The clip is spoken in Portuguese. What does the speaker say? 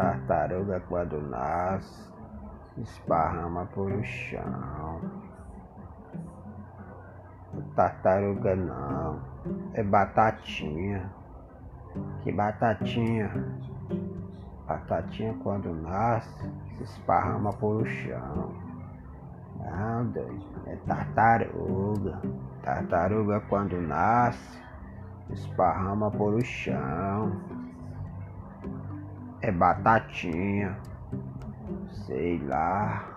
Tartaruga quando nasce, esparrama por chão. Tartaruga não, é batatinha. Que batatinha? Batatinha quando nasce, se esparrama por chão. Não, doido, é tartaruga. Tartaruga quando nasce, esparrama por o chão. É batatinha, sei lá.